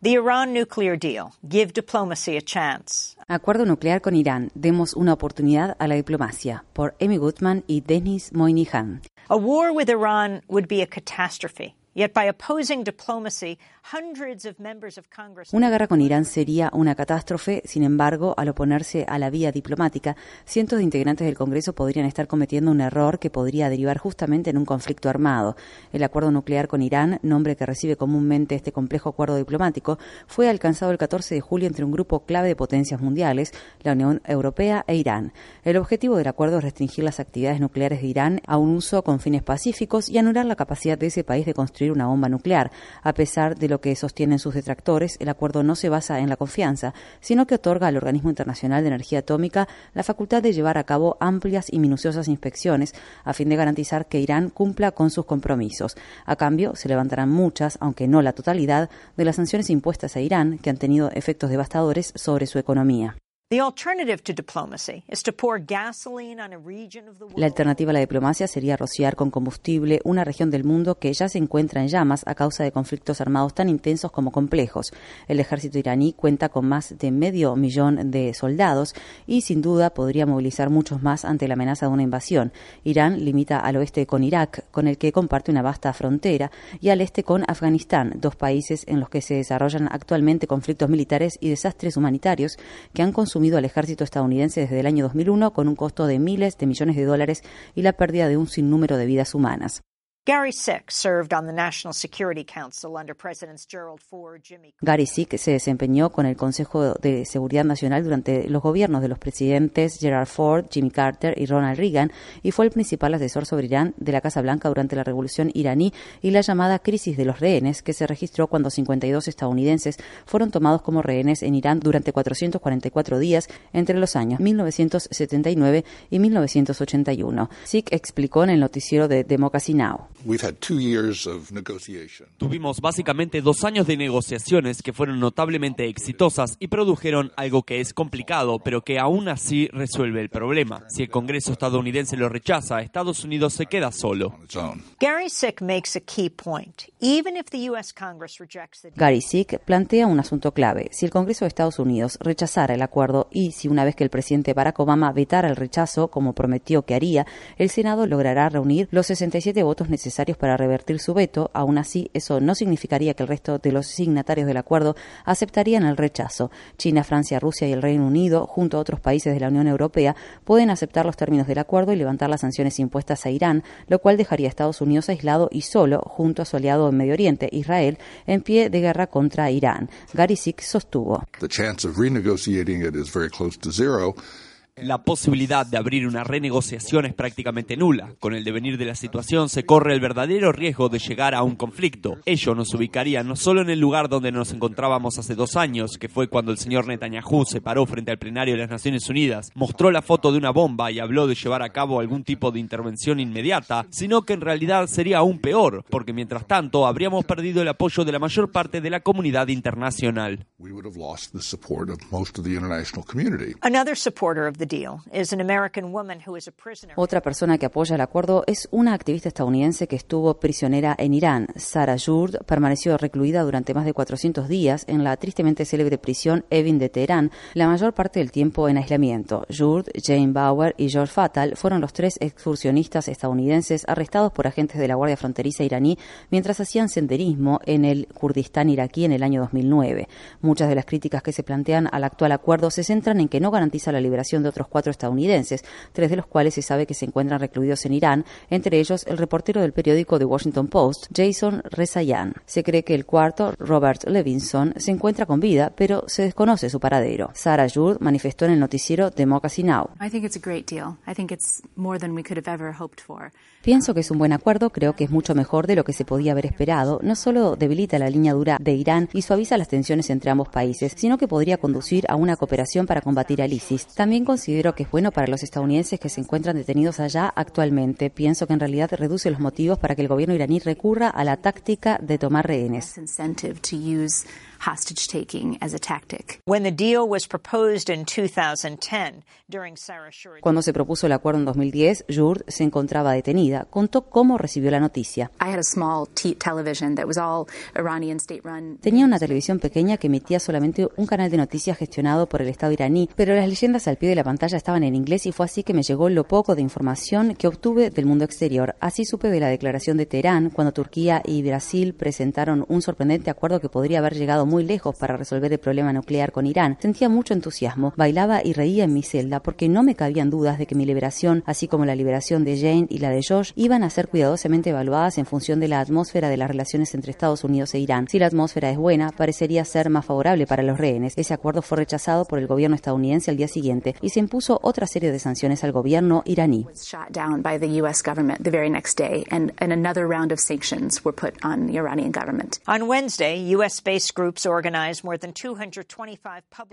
The Iran nuclear deal. Give diplomacy a chance. Acuerdo nuclear con Irán. Demos una oportunidad a la diplomacia. Por Amy Goodman y Denis Moynihan. A war with Iran would be a catastrophe. Una guerra con Irán sería una catástrofe, sin embargo, al oponerse a la vía diplomática, cientos de integrantes del Congreso podrían estar cometiendo un error que podría derivar justamente en un conflicto armado. El acuerdo nuclear con Irán, nombre que recibe comúnmente este complejo acuerdo diplomático, fue alcanzado el 14 de julio entre un grupo clave de potencias mundiales, la Unión Europea e Irán. El objetivo del acuerdo es restringir las actividades nucleares de Irán a un uso con fines pacíficos y anular la capacidad de ese país de construir una bomba nuclear. A pesar de lo que sostienen sus detractores, el acuerdo no se basa en la confianza, sino que otorga al Organismo Internacional de Energía Atómica la facultad de llevar a cabo amplias y minuciosas inspecciones a fin de garantizar que Irán cumpla con sus compromisos. A cambio, se levantarán muchas, aunque no la totalidad, de las sanciones impuestas a Irán que han tenido efectos devastadores sobre su economía. La alternativa a la diplomacia sería rociar con combustible una región del mundo que ya se encuentra en llamas a causa de conflictos armados tan intensos como complejos. El ejército iraní cuenta con más de medio millón de soldados y sin duda podría movilizar muchos más ante la amenaza de una invasión. Irán limita al oeste con Irak, con el que comparte una vasta frontera, y al este con Afganistán, dos países en los que se desarrollan actualmente conflictos militares y desastres humanitarios que han consumido al ejército estadounidense desde el año 2001 con un costo de miles de millones de dólares y la pérdida de un sinnúmero de vidas humanas. Gary Sick se desempeñó con el Consejo de Seguridad Nacional durante los gobiernos de los presidentes Gerald Ford, Jimmy Carter y Ronald Reagan y fue el principal asesor sobre Irán de la Casa Blanca durante la Revolución iraní y la llamada crisis de los rehenes que se registró cuando 52 estadounidenses fueron tomados como rehenes en Irán durante 444 días entre los años 1979 y 1981. Sick explicó en el noticiero de Democracy Now! Tuvimos básicamente dos años de negociaciones que fueron notablemente exitosas y produjeron algo que es complicado, pero que aún así resuelve el problema. Si el Congreso estadounidense lo rechaza, Estados Unidos se queda solo. Gary Sick plantea un asunto clave. Si el Congreso de Estados Unidos rechazara el acuerdo y si una vez que el presidente Barack Obama vetara el rechazo, como prometió que haría, el Senado logrará reunir los 67 votos necesarios necesarios para revertir su veto. Aún así, eso no significaría que el resto de los signatarios del acuerdo aceptarían el rechazo. China, Francia, Rusia y el Reino Unido, junto a otros países de la Unión Europea, pueden aceptar los términos del acuerdo y levantar las sanciones impuestas a Irán, lo cual dejaría a Estados Unidos aislado y solo, junto a su aliado en Medio Oriente, Israel, en pie de guerra contra Irán. Gary Sick sostuvo. La posibilidad de abrir una renegociación es prácticamente nula. Con el devenir de la situación se corre el verdadero riesgo de llegar a un conflicto. Ello nos ubicaría no solo en el lugar donde nos encontrábamos hace dos años, que fue cuando el señor Netanyahu se paró frente al plenario de las Naciones Unidas, mostró la foto de una bomba y habló de llevar a cabo algún tipo de intervención inmediata, sino que en realidad sería aún peor, porque mientras tanto habríamos perdido el apoyo de la mayor parte de la comunidad internacional. Another supporter of the otra persona que apoya el acuerdo es una activista estadounidense que estuvo prisionera en Irán. Sarah Jurd permaneció recluida durante más de 400 días en la tristemente célebre prisión Evin de Teherán, la mayor parte del tiempo en aislamiento. Jurd, Jane Bauer y George Fatal fueron los tres excursionistas estadounidenses arrestados por agentes de la Guardia Fronteriza iraní mientras hacían senderismo en el Kurdistán iraquí en el año 2009. Muchas de las críticas que se plantean al actual acuerdo se centran en que no garantiza la liberación de otros cuatro estadounidenses, tres de los cuales se sabe que se encuentran recluidos en Irán, entre ellos el reportero del periódico The Washington Post, Jason Rezaian. Se cree que el cuarto, Robert Levinson, se encuentra con vida, pero se desconoce su paradero. Sarah Jurd manifestó en el noticiero Democracy Now! Pienso que es un buen acuerdo, creo que es mucho mejor de lo que se podía haber esperado. No solo debilita la línea dura de Irán y suaviza las tensiones entre ambos países, sino que podría conducir a una cooperación para combatir al ISIS. También considero que es bueno para los estadounidenses que se encuentran detenidos allá actualmente. Pienso que en realidad reduce los motivos para que el gobierno iraní recurra a la táctica de tomar rehenes. Hostage taking as a tactic. When the deal was proposed in 2010, during Sarah Cuando se propuso el acuerdo en 2010, Jurd se encontraba detenida. Contó cómo recibió la noticia. I had a small television that was all Iranian state run. Tenía una televisión pequeña que emitía solamente un canal de noticias gestionado por el Estado iraní, pero las leyendas al pie de la pantalla estaban en inglés y fue así que me llegó lo poco de información que obtuve del mundo exterior. Así supe de la declaración de Teherán cuando Turquía y Brasil presentaron un sorprendente acuerdo que podría haber llegado muy lejos para resolver el problema nuclear con Irán. Sentía mucho entusiasmo, bailaba y reía en mi celda porque no me cabían dudas de que mi liberación, así como la liberación de Jane y la de Josh, iban a ser cuidadosamente evaluadas en función de la atmósfera de las relaciones entre Estados Unidos e Irán. Si la atmósfera es buena, parecería ser más favorable para los rehenes. Ese acuerdo fue rechazado por el gobierno estadounidense al día siguiente y se impuso otra serie de sanciones al gobierno iraní.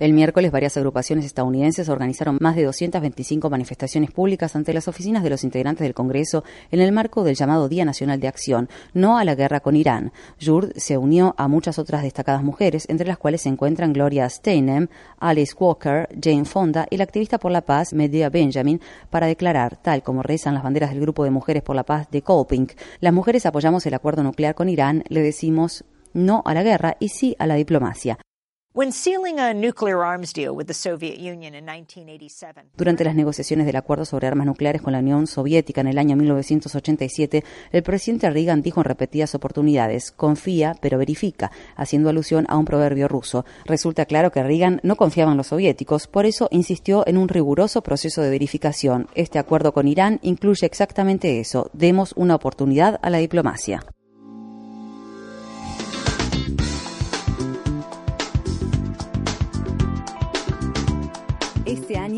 El miércoles varias agrupaciones estadounidenses organizaron más de 225 manifestaciones públicas ante las oficinas de los integrantes del Congreso en el marco del llamado Día Nacional de Acción, no a la guerra con Irán. Jurd se unió a muchas otras destacadas mujeres, entre las cuales se encuentran Gloria Steinem, Alice Walker, Jane Fonda y la activista por la paz Medea Benjamin, para declarar, tal como rezan las banderas del Grupo de Mujeres por la Paz de Kolping, las mujeres apoyamos el acuerdo nuclear con Irán, le decimos no a la guerra y sí a la diplomacia. Durante las negociaciones del acuerdo sobre armas nucleares con la Unión Soviética en el año 1987, el presidente Reagan dijo en repetidas oportunidades, confía pero verifica, haciendo alusión a un proverbio ruso. Resulta claro que Reagan no confiaba en los soviéticos, por eso insistió en un riguroso proceso de verificación. Este acuerdo con Irán incluye exactamente eso, demos una oportunidad a la diplomacia.